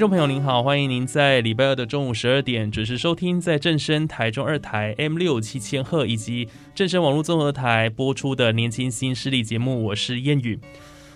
听众朋友您好，欢迎您在礼拜二的中午十二点准时收听在正声台中二台 M 六七千赫以及正声网络综合台播出的年轻新势力节目，我是燕宇。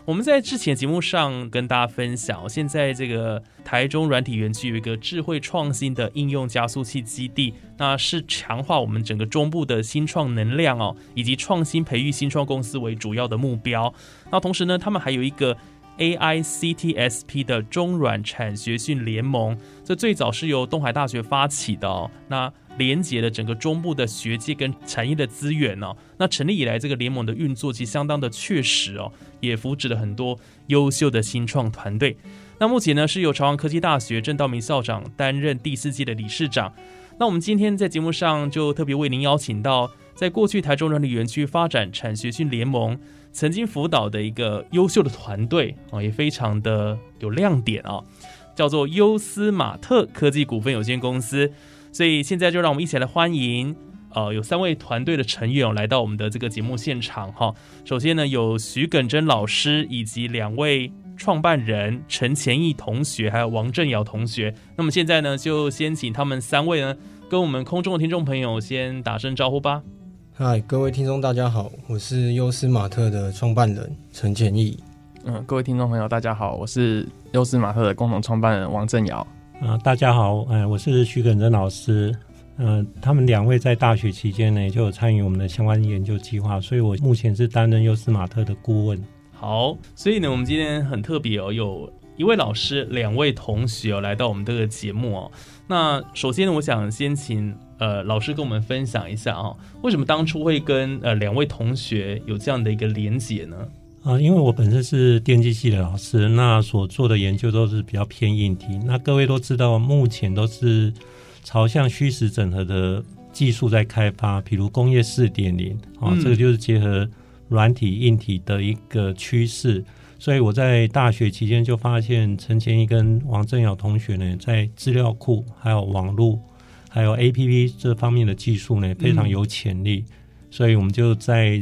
我们在之前节目上跟大家分享，现在这个台中软体园区有一个智慧创新的应用加速器基地，那是强化我们整个中部的新创能量哦，以及创新培育新创公司为主要的目标。那同时呢，他们还有一个。AICTSP 的中软产学训联盟，这最早是由东海大学发起的哦。那连接了整个中部的学界跟产业的资源哦。那成立以来，这个联盟的运作其实相当的确实哦，也扶植了很多优秀的新创团队。那目前呢，是由朝阳科技大学郑道明校长担任第四届的理事长。那我们今天在节目上就特别为您邀请到，在过去台中软体园区发展产学训联盟。曾经辅导的一个优秀的团队啊，也非常的有亮点啊，叫做优思马特科技股份有限公司。所以现在就让我们一起来欢迎，呃，有三位团队的成员来到我们的这个节目现场哈。首先呢，有徐耿真老师以及两位创办人陈前义同学，还有王正尧同学。那么现在呢，就先请他们三位呢，跟我们空中的听众朋友先打声招呼吧。嗨，各位听众，大家好，我是优思马特的创办人陈建义。嗯，各位听众朋友，大家好，我是优思马特的共同创办人王正尧。啊，大家好，哎，我是徐耿真老师。嗯，他们两位在大学期间呢，就有参与我们的相关研究计划，所以我目前是担任优思马特的顾问。好，所以呢，我们今天很特别哦，有一位老师，两位同学哦，来到我们这个节目哦。那首先呢，我想先请。呃，老师跟我们分享一下啊，为什么当初会跟呃两位同学有这样的一个连结呢？啊，因为我本身是电机系的老师，那所做的研究都是比较偏硬体。那各位都知道，目前都是朝向虚实整合的技术在开发，比如工业四点零啊，这个就是结合软体硬体的一个趋势。所以我在大学期间就发现陈前一跟王正尧同学呢，在资料库还有网络。还有 A P P 这方面的技术呢，非常有潜力，所以我们就在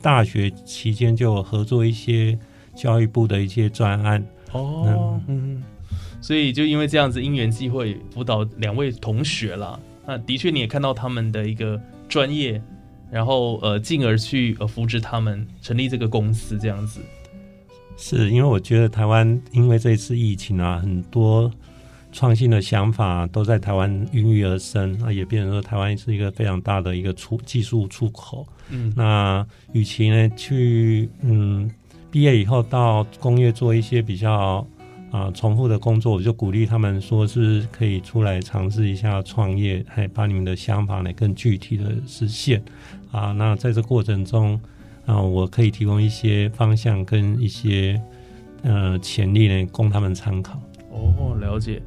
大学期间就合作一些教育部的一些专案。哦，嗯，所以就因为这样子因缘际会辅导两位同学啦。那的确你也看到他们的一个专业，然后呃，进而去呃扶植他们成立这个公司这样子。是因为我觉得台湾因为这一次疫情啊，很多。创新的想法都在台湾孕育而生，那也变成说台湾是一个非常大的一个出技术出口。嗯，那与其呢去嗯毕业以后到工业做一些比较啊重复的工作，我就鼓励他们说是可以出来尝试一下创业，还把你们的想法呢更具体的实现。啊，那在这过程中啊，我可以提供一些方向跟一些呃潜力呢供他们参考。哦，了解。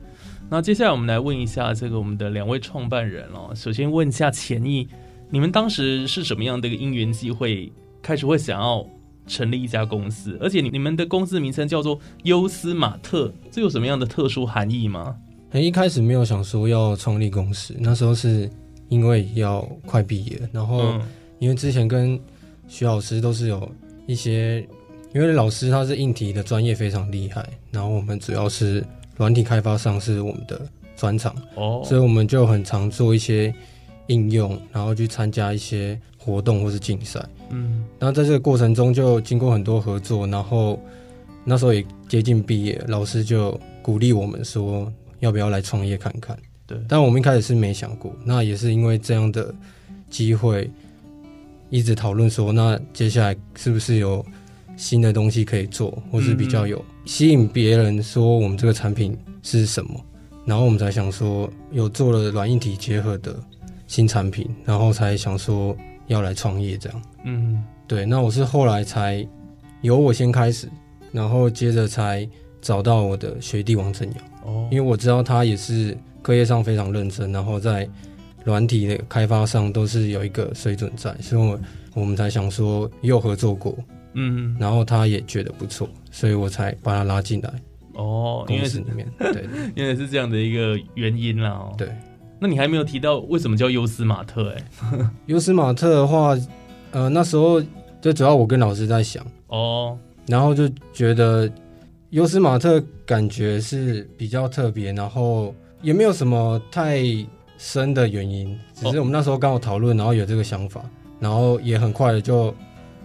那接下来我们来问一下这个我们的两位创办人哦。首先问一下钱毅，你们当时是什么样的一个因缘机会，开始会想要成立一家公司？而且你你们的公司名称叫做优斯马特，这有什么样的特殊含义吗？哎，一开始没有想说要创立公司，那时候是因为要快毕业，然后因为之前跟徐老师都是有一些，因为老师他是硬体的专业非常厉害，然后我们主要是。软体开发商是我们的专长，哦，所以我们就很常做一些应用，然后去参加一些活动或是竞赛，嗯，然后在这个过程中就经过很多合作，然后那时候也接近毕业，老师就鼓励我们说要不要来创业看看，对，但我们一开始是没想过，那也是因为这样的机会，一直讨论说那接下来是不是有新的东西可以做，或是比较有吸引别人说我们这个产品是什么，然后我们才想说有做了软硬体结合的新产品，然后才想说要来创业这样。嗯，对，那我是后来才由我先开始，然后接着才找到我的学弟王正尧，哦。因为我知道他也是课业上非常认真，然后在软体的开发上都是有一个水准在，所以我我们才想说也有合作过，嗯，然后他也觉得不错，所以我才把他拉进来哦，因为是公司里面。对因为是这样的一个原因啦。哦，对，那你还没有提到为什么叫优斯马特？哎，优斯马特的话，呃，那时候就主要我跟老师在想，哦，然后就觉得优斯马特感觉是比较特别，然后也没有什么太深的原因，只是我们那时候刚好讨论，然后有这个想法，然后也很快的就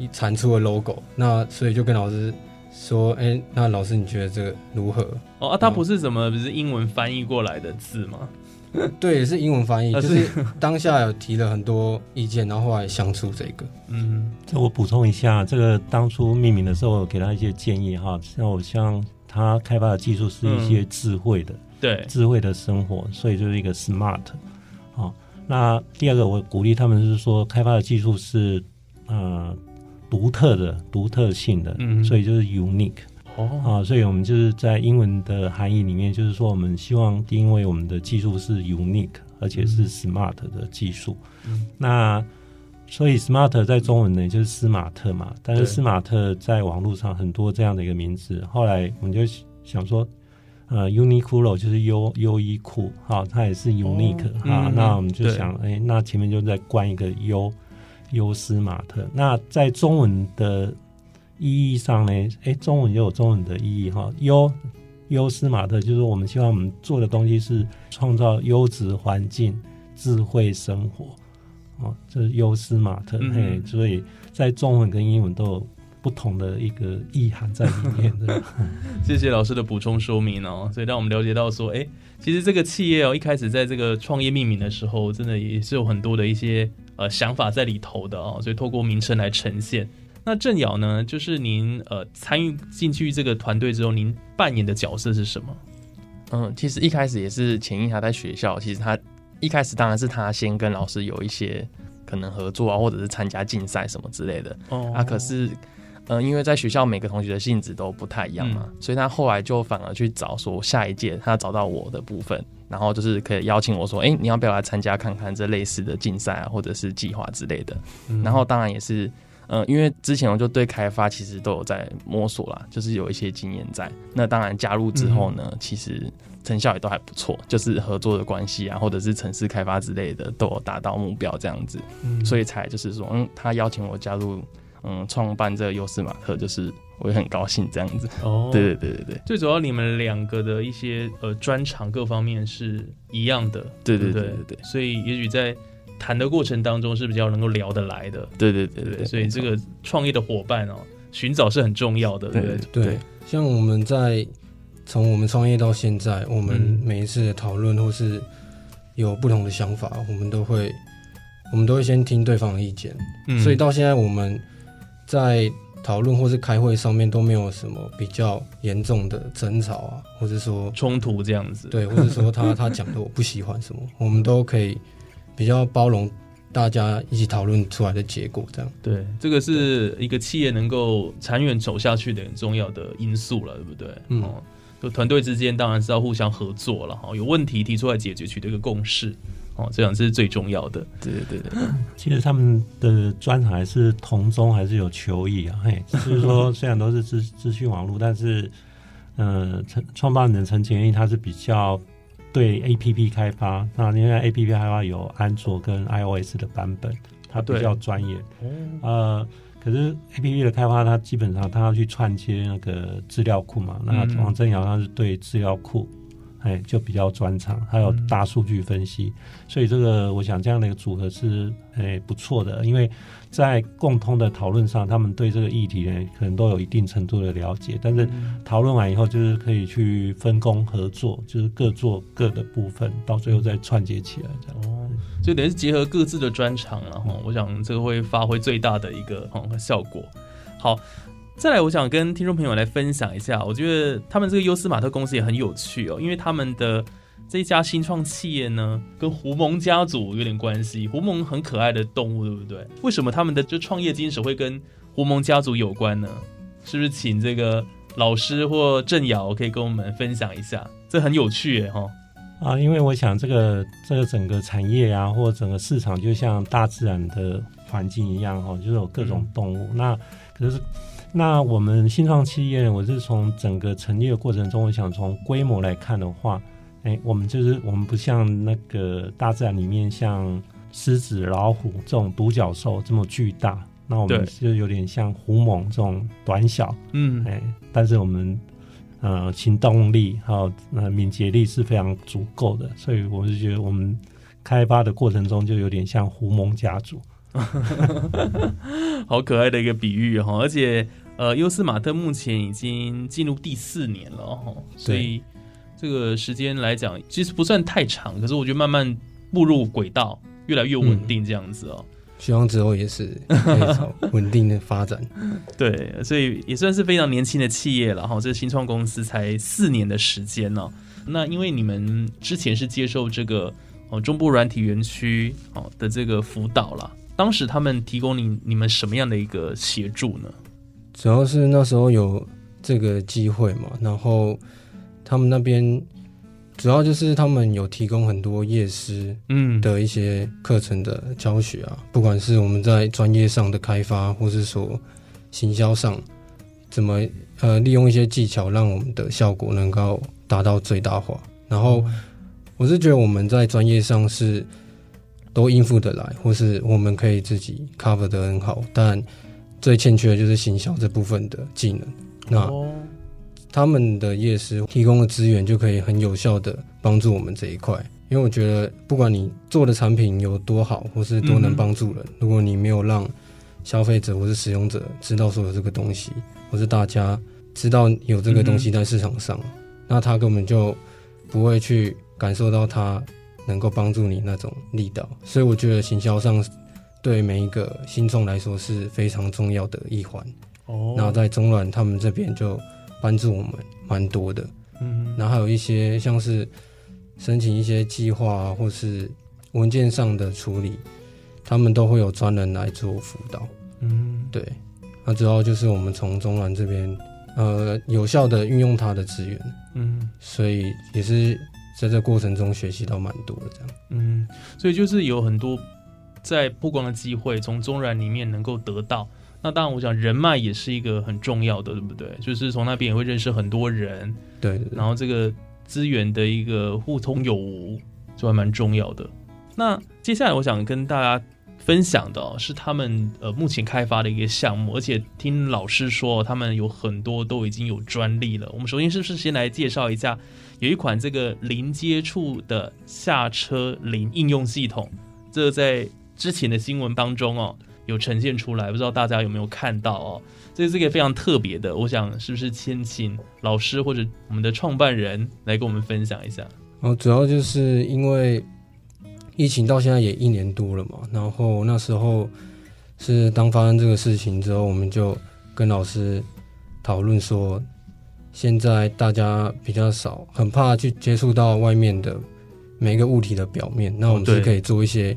产出的 logo，那所以就跟老师说，哎，那老师你觉得这个如何？哦啊，它不是什么，不是英文翻译过来的字吗？对，也是英文翻译，啊就是是当下有提了很多意见，然后后来想出这个。嗯，这我补充一下，这个当初命名的时候，给他一些建议哈。像我像他开发的技术是一些智慧的、对，智慧的生活，所以就是一个 smart。好，那第二个我鼓励他们是说，开发的技术是呃独特的、独特性的，嗯。所以就是 unique。哦，啊，所以我们就是在英文的含义里面，就是说我们希望，因为我们的技术是 unique，而且是 smart 的技术。嗯。那所以 smart 在中文呢就是斯马特嘛，但是斯马特在网络上很多这样的一个名字。后来我们就想说，呃，Uniqlo 就是优优衣库，哈、它也是 unique 啊、嗯那我们就想，哎，那前面就再冠一个优优斯马特。那在中文的意义上呢，哎，中文也有中文的意义哈。优优斯马特就是我们希望我们做的东西是创造优质环境、智慧生活，哦，这是优斯马特。嗯嘿，所以在中文跟英文都有不同的一个意涵在里面的。谢谢老师的补充说明哦，所以让我们了解到说，哎，其实这个企业哦，一开始在这个创业命名的时候，真的也是有很多的一些呃想法在里头的哦，所以透过名称来呈现。那郑瑶呢，就是您呃参与进去这个团队之后，您扮演的角色是什么？嗯，其实一开始也是前一他在学校，其实他一开始当然是他先跟老师有一些可能合作啊，或者是参加竞赛什么之类的。哦啊，可是，嗯、因为在学校每个同学的性质都不太一样嘛，所以他后来就反而去找说下一届他找到我的部分，然后就是可以邀请我说，哎、你要不要来参加看看这类似的竞赛啊，或者是计划之类的。嗯然后当然也是，呃，因为之前我就对开发其实都有在摸索啦，就是有一些经验在。那当然加入之后呢，其实成效也都还不错，就是合作的关系啊，或者是城市开发之类的都有达到目标这样子，所以才就是说，嗯，他邀请我加入，嗯，创办这个优势马特，就是我也很高兴这样子。哦，对对对对对。最主要你们两个的一些呃专长各方面是一样的，对对对对所以也许在谈的过程当中是比较能够聊得来的，对对对对对，所以这个创业的伙伴哦，寻找是很重要的，对对？对，像我们在从我们创业到现在，我们嗯每一次的讨论或是有不同的想法，我们都会我们都会先听对方的意见，嗯。所以到现在我们在讨论或是开会上面都没有什么比较严重的争吵啊，或者说冲突这样子，对，或者说他他讲的我不喜欢什么，我们都可以比较包容大家一起讨论出来的结果，这样。对，这个是一个企业能够长远走下去的很重要的因素了，对不对？嗯哦，就团队之间当然是要互相合作了哈，有问题提出来解决，取得一个共识，哦，这样是最重要的。对对对对，其实他们的专长还是同中，还是有求异啊。嘿，就是说虽然都是资资讯网络，但是呃，陈创办人陈前义他是比较对 A P P 开发，那因为 A P P 开发有安卓跟 iOS 的版本，他比较专业。呃，可是 A P P 的开发，它基本上他要去串接那个资料库嘛。那嗯王正尧他是对资料库，哎，就比较专长，还有大数据分析。所以这个我想这样的一个组合是哎不错的，因为在共通的讨论上，他们对这个议题呢可能都有一定程度的了解，但是讨论完以后，就是可以去分工合作，就是各做各的部分，到最后再串接起来这样。哦，所以等于是结合各自的专长然后我想这个会发挥最大的一个哦效果。好，再来，我想跟听众朋友来分享一下，我觉得他们这个优思玛特公司也很有趣哦，因为他们的这一家新创企业呢，跟狐獴家族有点关系。狐獴很可爱的动物，对不对？为什么他们的这创业精神会跟狐獴家族有关呢？是不是请这个老师或郑瑶可以跟我们分享一下？这很有趣耶，哈。啊，因为我想这个这个整个产业啊，或整个市场，就像大自然的环境一样，哈，就是有各种动物。那可是，那我们新创企业，我是从整个成立的过程中，我想从规模来看的话，哎，我们就是我们不像那个大自然里面像狮子、老虎这种独角兽这么巨大，那我们就有点像狐猛这种短小，嗯，哎，但是我们。呃，行动力还有呃敏捷力是非常足够的，所以我是觉得我们开发的过程中就有点像狐獴家族，好可爱的一个比喻哈。而且呃，优斯马特目前已经进入第四年了哈，所以这个时间来讲其实不算太长，可是我觉得慢慢步入轨道，越来越稳定这样子哦。希望之后也是稳定的发展。对，所以也算是非常年轻的企业了哈。这新创公司才四年的时间呢。那因为你们之前是接受这个哦中部软体园区哦的这个辅导了，当时他们提供你你们什么样的一个协助呢？主要是那时候有这个机会嘛，然后他们那边。主要就是他们有提供很多夜师嗯的一些课程的教学啊，不管是我们在专业上的开发，或是说行销上，怎么呃利用一些技巧，让我们的效果能够达到最大化。然后我是觉得我们在专业上是都应付得来，或是我们可以自己 cover 得很好，但最欠缺的就是行销这部分的技能。那他们的夜师提供的资源就可以很有效的帮助我们这一块，因为我觉得不管你做的产品有多好，或是多能帮助人，如果你没有让消费者或是使用者知道说有这个东西，或是大家知道有这个东西在市场上，那他根本就不会去感受到他能够帮助你那种力道。所以我觉得行销上对每一个新创来说是非常重要的一环。哦，那在中软他们这边就。帮助我们蛮多的，嗯，然后还有一些像是申请一些计划啊，或是文件上的处理，他们都会有专人来做辅导，嗯，对，那主要就是我们从中软这边，呃，有效的运用它的资源，嗯，所以也是在这过程中学习到蛮多的这样，嗯，所以就是有很多在曝光的机会，从中软里面能够得到。那当然，我想人脉也是一个很重要的，对不对？就是从那边也会认识很多人，对。然后这个资源的一个互通有无，就还蛮重要的。那接下来我想跟大家分享的是他们呃目前开发的一个项目，而且听老师说他们有很多都已经有专利了。我们首先是不是先来介绍一下，有一款这个零接触的下车零应用系统，这在之前的新闻当中哦。有呈现出来，不知道大家有没有看到哦？这是这个非常特别的，我想是不是先请老师或者我们的创办人来跟我们分享一下？哦，主要就是因为疫情到现在也一年多了嘛，然后那时候是当发生这个事情之后，我们就跟老师讨论说，现在大家比较少，很怕去接触到外面的每一个物体的表面，那我们是可以做一些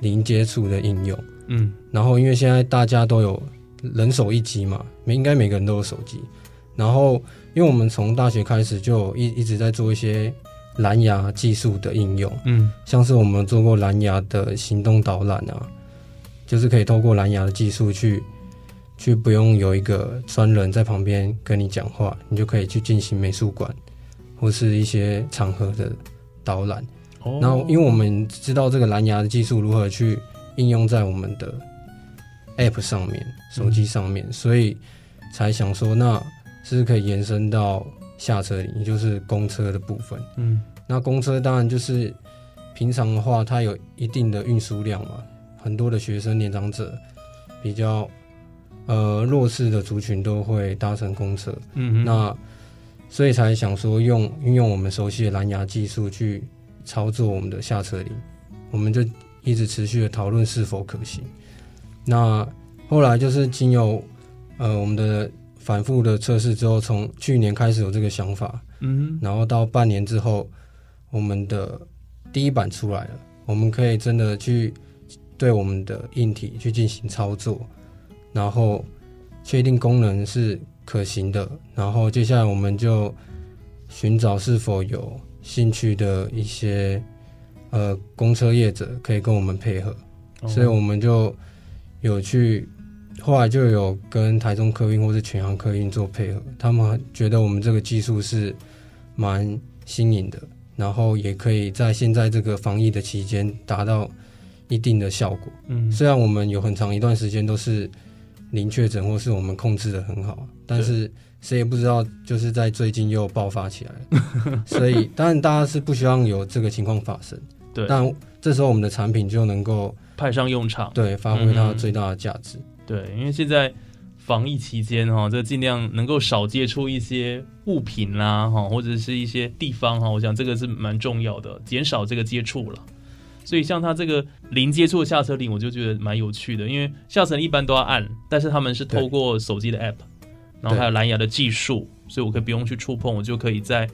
零接触的应用。嗯，然后因为现在大家都有人手一机嘛，每应该每个人都有手机。然后因为我们从大学开始就一一直在做一些蓝牙技术的应用，嗯，像是我们做过蓝牙的行动导览啊，就是可以透过蓝牙的技术去去不用有一个专人在旁边跟你讲话，你就可以去进行美术馆或是一些场合的导览。哦，然后因为我们知道这个蓝牙的技术如何去。应用在我们的 App 上面，手机上面，所以才想说，那是可以延伸到下车里，也就是公车的部分。嗯，那公车当然就是平常的话，它有一定的运输量嘛，很多的学生、年长者比较呃弱势的族群都会搭乘公车。嗯，那所以才想说，用运用我们熟悉的蓝牙技术去操作我们的下车铃，我们就。一直持续的讨论是否可行。那后来就是经由呃我们的反复的测试之后，从去年开始有这个想法，嗯。然后到半年之后，我们的第一版出来了，我们可以真的去对我们的硬体去进行操作，然后确定功能是可行的，然后接下来我们就寻找是否有兴趣的一些呃公车业者可以跟我们配合，哦。所以我们就有去，后来就有跟台中客运或是全航客运做配合，他们觉得我们这个技术是蛮新颖的，然后也可以在现在这个防疫的期间达到一定的效果。嗯。虽然我们有很长一段时间都是零确诊，或是我们控制的很好，但是谁也不知道，就是在最近又爆发起来了。所以当然大家是不希望有这个情况发生，对，但这时候我们的产品就能够派上用场。对发挥它嗯最大的价值。对，因为现在防疫期间哈，这尽量能够少接触一些物品啦哈，或者是一些地方哈，我想这个是蛮重要的，减少这个接触了。所以像它这个零接触的下车铃，我就觉得蛮有趣的，因为下车铃一般都要按，但是他们是透过手机的 app，然后还有蓝牙的技术，所以我可以不用去触碰，我就可以在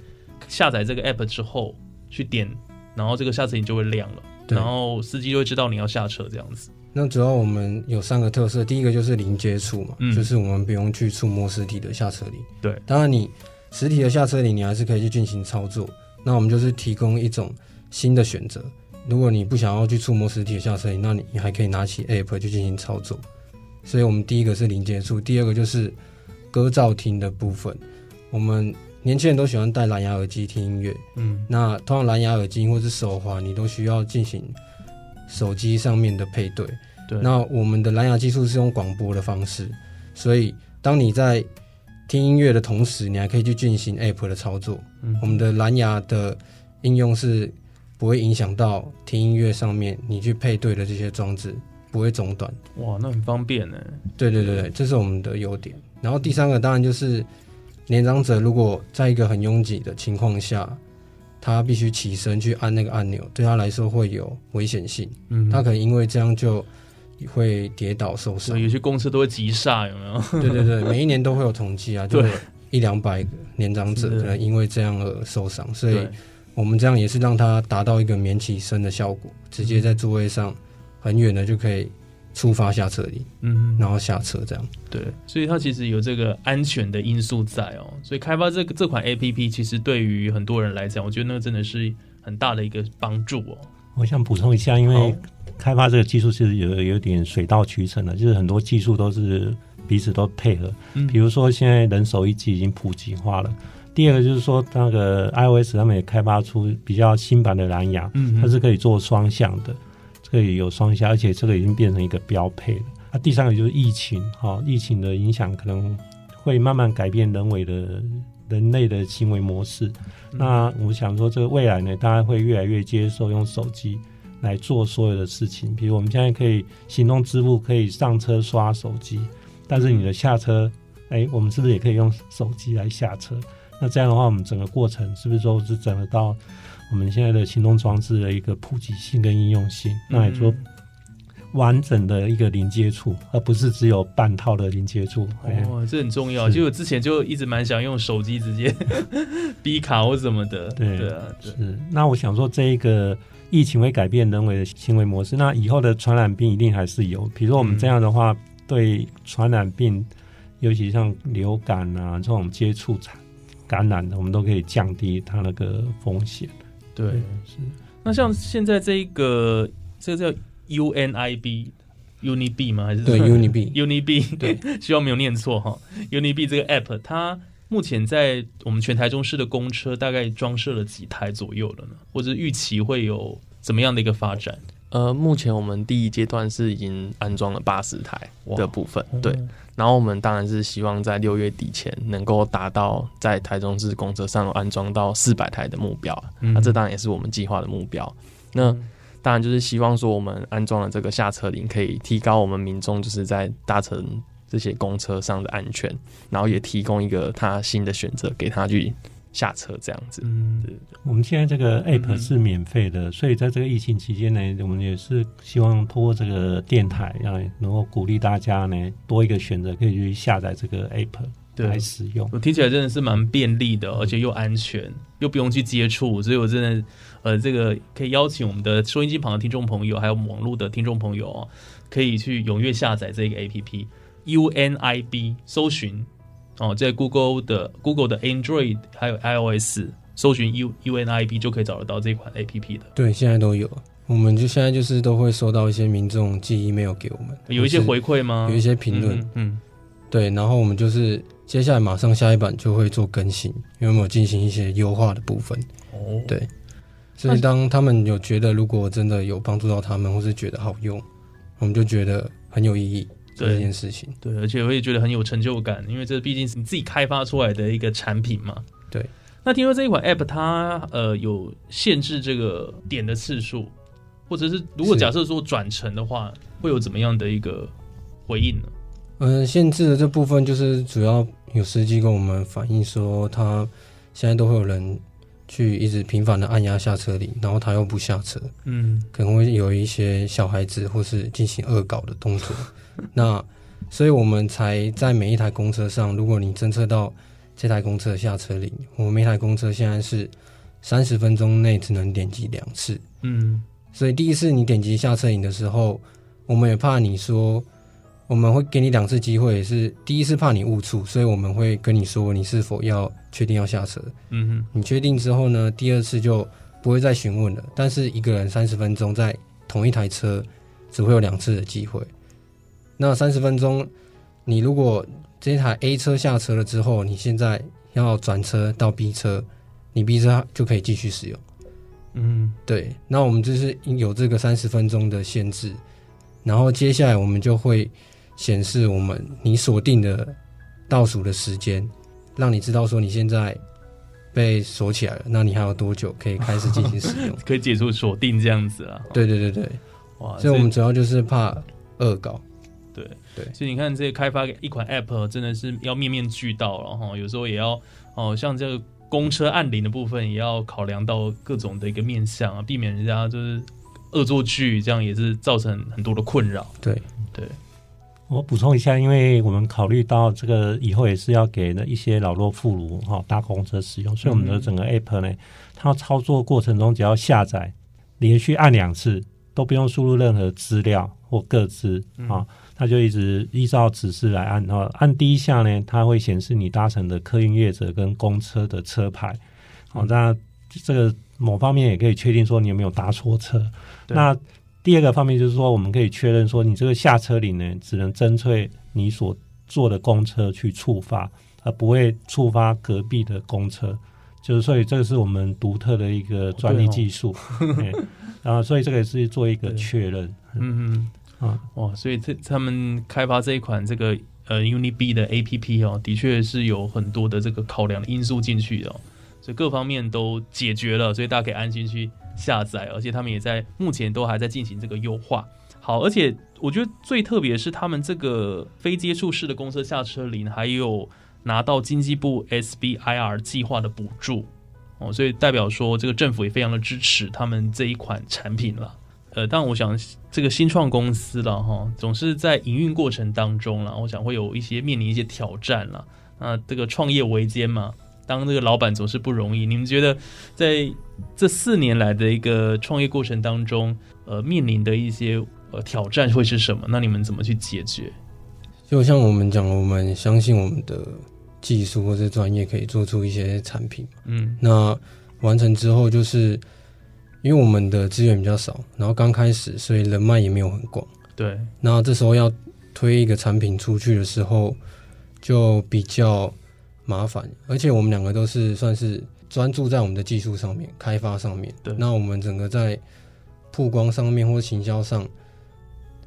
下载这个 app 之后去点，然后这个下车铃就会亮了，然后司机就会知道你要下车这样子。那主要我们有三个特色，第一个就是零接触嘛，嗯就是我们不用去触摸实体的下车铃。对，当然你实体的下车铃你还是可以去进行操作。那我们就是提供一种新的选择，如果你不想要去触摸实体的下车铃，那你你还可以拿起 App 去进行操作。所以我们第一个是零接触，第二个就是歌噪听的部分。我们年轻人都喜欢戴蓝牙耳机听音乐，嗯，那通常蓝牙耳机或是手环，你都需要进行手机上面的配对。对，那我们的蓝牙技术是用广播的方式，所以当你在听音乐的同时，你还可以去进行 App 的操作。嗯我们的蓝牙的应用是不会影响到听音乐上面你去配对的这些装置，不会中断。哇，那很方便呢。对对对对，这是我们的优点。然后第三个当然就是年长者如果在一个很拥挤的情况下，他必须起身去按那个按钮，对他来说会有危险性。嗯他可能因为这样就会跌倒受伤所以。有些公车都会急刹，有没有？对对对，每一年都会有统计啊，就一两百个年长者可能因为这样而受伤，所以，我们这样也是让他达到一个免起身的效果，直接在座位上很远的就可以触发下车里，嗯，然后下车这样。对，所以它其实有这个安全的因素在哦。所以开发这个这款 A P P，其实对于很多人来讲，我觉得那个真的是很大的一个帮助哦。我想补充一下，因为开发这个技术其实有有点水到渠成的，就是很多技术都是彼此都配合。嗯比如说现在人手一机已经普及化了。第二个就是说，那个 iOS 他们也开发出比较新版的蓝牙，嗯它是可以做双向的，可以有双下，而且这个已经变成一个标配了。啊，第三个就是疫情，哈、疫情的影响可能会慢慢改变人为的人类的行为模式。那我想说，这个未来呢，大家会越来越接受用手机来做所有的事情。比如我们现在可以行动支付，可以上车刷手机，但是你的下车，哎，我们是不是也可以用手机来下车？那这样的话，我们整个过程是不是都是整个到我们现在的行动装置的一个普及性跟应用性？那也说嗯完整的一个零接触，而不是只有半套的零接触。哎哦，这很重要。是就我之前就一直蛮想用手机直接逼卡或什么的。对对啊，对是，那我想说，这一个疫情会改变人为的行为模式，那以后的传染病一定还是有。比如说我们这样的话，对传染病，尤其像流感啊这种接触产感染的，我们都可以降低它那个风险。对是。那像现在这一个这个叫 UNIB。UNIB 吗？还是对 UNIB UNIB 对，希望没有念错哈。UNIB 这个 app 它目前在我们全台中市的公车大概装设了几台左右了呢？或者预期会有怎么样的一个发展？呃，目前我们第一阶段是已经安装了八十台的部分，对。然后我们当然是希望在六月底前能够达到在台中市公车上安装到四百台的目标，嗯那这当然也是我们计划的目标。那当然就是希望说我们安装了这个下车铃，可以提高我们民众就是在搭乘这些公车上的安全，然后也提供一个他新的选择给他去下车这样子。嗯，我们现在这个嗯 app 是免费的，所以在这个疫情期间呢，我们也是希望通过这个电台，让能够鼓励大家呢多一个选择，可以去下载这个 app。对来使用。我听起来真的是蛮便利的，而且又安全，又不用去接触，所以我真的，呃，这个可以邀请我们的收音机旁的听众朋友，还有网络的听众朋友哦，可以去踊跃下载这个 A P P U N I B，搜寻哦，在 Google 的 Google 的 Android 还有 iOS 搜寻 U U N I B 就可以找得到这款 A P P 的，对，现在都有。我们就现在就是都会收到一些民众寄 email 给我们，有一些回馈吗？有一些评论，嗯嗯。对，然后我们就是接下来马上下一版就会做更新，因为我们有进行一些优化的部分。哦，对。所以当他们有觉得如果真的有帮助到他们，或是觉得好用，我们就觉得很有意义这件事情。对，而且我也觉得很有成就感，因为这毕竟是你自己开发出来的一个产品嘛。对。那听说这一款 App 它呃有限制这个点的次数，或者是如果假设说转成的话，会有怎么样的一个回应呢？嗯，限制的这部分就是主要有司机跟我们反映说，他现在都会有人去一直频繁的按压下车铃，然后他又不下车，嗯可能会有一些小孩子或是进行恶搞的动作。那所以我们才在每一台公车上，如果你侦测到这台公车的下车铃，我们每台公车现在是三十分钟内只能点击两次。嗯所以第一次你点击下车铃的时候，我们也怕你说，我们会给你两次机会，也是第一次怕你误触，所以我们会跟你说你是否要确定要下车。嗯哼你确定之后呢，第二次就不会再询问了。但是一个人三十分钟在同一台车，只会有两次的机会。那三十分钟，你如果这台 A 车下车了之后，你现在要转车到 B 车，你 B 车就可以继续使用。嗯对，那我们就是有这个三十分钟的限制，然后接下来我们就会显示我们你锁定的倒数的时间，让你知道说你现在被锁起来了，那你还有多久可以开始进行使用？可以解除锁定这样子啊。对对对对，哇，所以我们主要就是怕恶搞。对。对所以你看，这个开发一款 App 真的是要面面俱到了哈，有时候也要哦，像这个公车按铃的部分，也要考量到各种的一个面向啊，避免人家就是恶作剧，这样也是造成很多的困扰。对。对，我补充一下，因为我们考虑到这个以后也是要给那一些老弱妇孺哈搭公车使用，所以我们的整个 app 呢，它操作过程中只要下载，连续按两次，都不用输入任何资料或个资啊，它就一直依照指示来按啊。按第一下呢，它会显示你搭乘的客运业者跟公车的车牌，好、那这个某方面也可以确定说你有没有搭错车。那第二个方面就是说，我们可以确认说，你这个下车铃呢，只能针对你所坐的公车去触发，而不会触发隔壁的公车。就是所以这个是我们独特的一个专利技术，嘿然后所以这个也是做一个确认。嗯嗯啊，哇，所以这他们开发这一款这个呃 UniB 的 APP 哦，的确是有很多的这个考量因素进去的、哦，所以各方面都解决了，所以大家可以安心去下载，而且他们也在目前都还在进行这个优化。好，而且我觉得最特别是他们这个非接触式的公车下车铃，还有拿到经济部 SBIR 计划的补助哦，所以代表说这个政府也非常的支持他们这一款产品了。呃，但我想这个新创公司了哈，总是在营运过程当中了，我想会有一些面临一些挑战了。那这个创业维艰嘛，当这个老板总是不容易。你们觉得在这四年来的一个创业过程当中，呃，面临的一些呃挑战会是什么？那你们怎么去解决？就像我们讲，我们相信我们的技术或者专业可以做出一些产品。嗯那完成之后，就是因为我们的资源比较少，然后刚开始，所以人脉也没有很广。对，那这时候要推一个产品出去的时候，就比较麻烦。而且我们两个都是算是专注在我们的技术上面、开发上面。对那我们整个在曝光上面或行销上，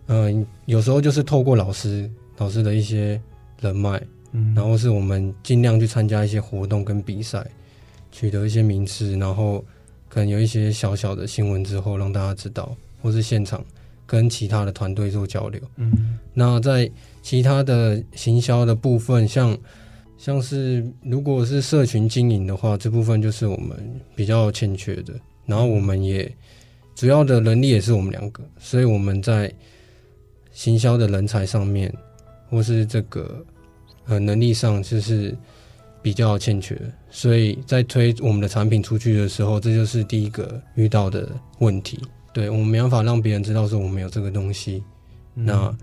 嗯、有时候就是透过老师、老师的一些人脉，嗯然后是我们尽量去参加一些活动跟比赛，取得一些名次，然后可能有一些小小的新闻之后让大家知道，或是现场跟其他的团队做交流。嗯那在其他的行销的部分，像像是如果是社群经营的话，这部分就是我们比较欠缺的。然后我们也主要的能力也是我们两个，所以我们在行销的人才上面，或是这个呃能力上就是比较欠缺，所以在推我们的产品出去的时候，这就是第一个遇到的问题。对我们没办法让别人知道说我们有这个东西，那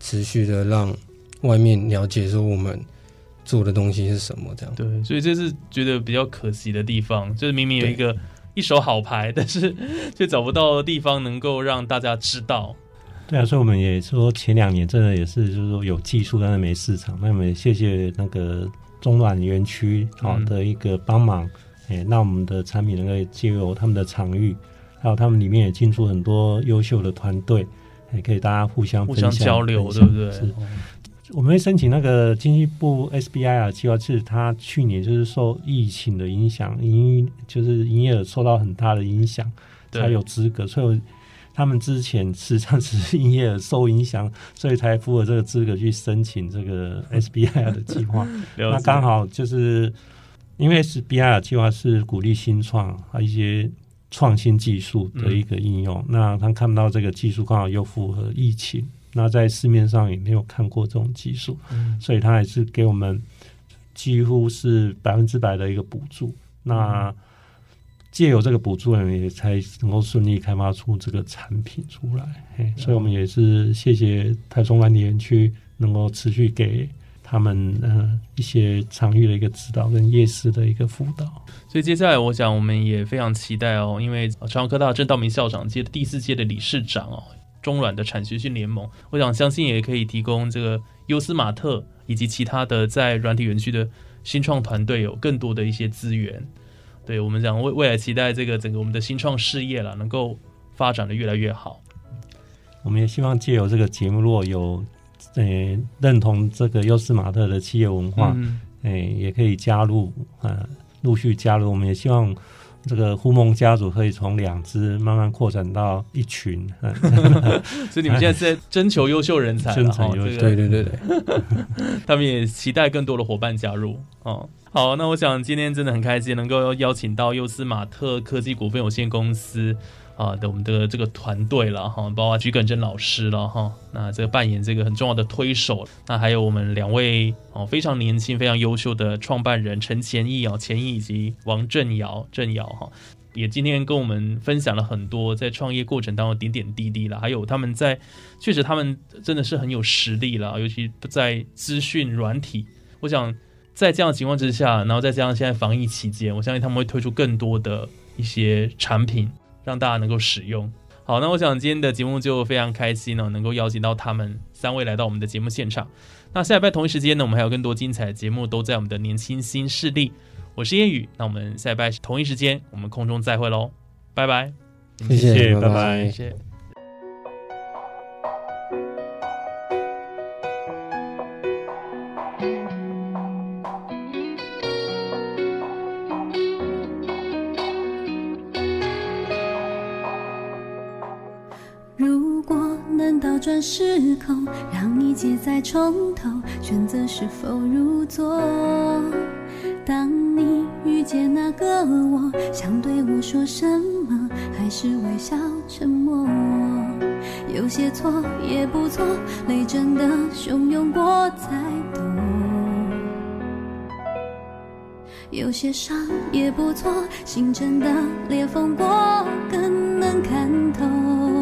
持续的让外面了解说我们做的东西是什么，这样。对，所以这是觉得比较可惜的地方，就是明明有一个一手好牌，但是却找不到地方能够让大家知道。对啊，所以我们也说前两年真的也是，就是说有技术但是没市场。那我们也谢谢那个中软园区好的一个帮忙，哎，那我们的产品能够借由他们的场域，还有他们里面也进出很多优秀的团队，也可以大家互相互相交流，对不对？是。我们会申请那个经济部 SBI 啊计划，是它去年就是受疫情的影响，营就是营业额受到很大的影响，才有资格，所以。他们之前实际上只是营业额受影响，所以才符合这个资格去申请这个 SBI 的计划。那刚好就是因为 SBI 计划是鼓励新创和一些创新技术的一个应用。那他看不到这个技术刚好又符合疫情，那在市面上也没有看过这种技术，所以他还是给我们几乎是百分之百的一个补助。那借由这个补助，也才能够顺利开发出这个产品出来。所以，我们也是谢谢台中蓝园区能够持续给他们呃一些场域的一个指导跟夜市的一个辅导。所以，接下来我想我们也非常期待哦，因为长荣科大郑道明校长接第四届的理事长哦，中软的产学训联盟，我想相信也可以提供这个优思马特以及其他的在软体园区的新创团队有更多的一些资源。对我们讲未未来期待这个整个我们的新创事业了，能够发展的越来越好。我们也希望借由这个节目，如果有诶认同这个优斯马特的企业文化，诶也可以加入啊，陆续加入。我们也希望这个互梦家族可以从两只慢慢扩展到一群。所以你们现在是在征求优秀人才，征求优秀，对对对对，他们也期待更多的伙伴加入哦。好，那我想今天真的很开心，能够邀请到优思马特科技股份有限公司啊的我们的这个团队了哈，包括徐耿真老师了哈，那这个扮演这个很重要的推手，那还有我们两位哦非常年轻、非常优秀的创办人陈前义啊，前义以及王振尧振尧哈，也今天跟我们分享了很多在创业过程当中点点滴滴了，还有他们在确实他们真的是很有实力了，尤其在资讯软体，我想。在这样的情况之下，然后再加上现在防疫期间，我相信他们会推出更多的一些产品，让大家能够使用。好，那我想今天的节目就非常开心呢，能够邀请到他们三位来到我们的节目现场。那下礼拜同一时间呢，我们还有更多精彩的节目都在我们的年轻新势力。我是烟雨，那我们下礼拜同一时间我们空中再会喽，拜拜，谢谢，拜拜，谢谢。转时空，让一切再从头，选择是否入座。当你遇见那个我，想对我说什么，还是微笑沉默？有些错也不错，泪真的汹涌过才懂。有些伤也不错，心真的裂缝过更能看透。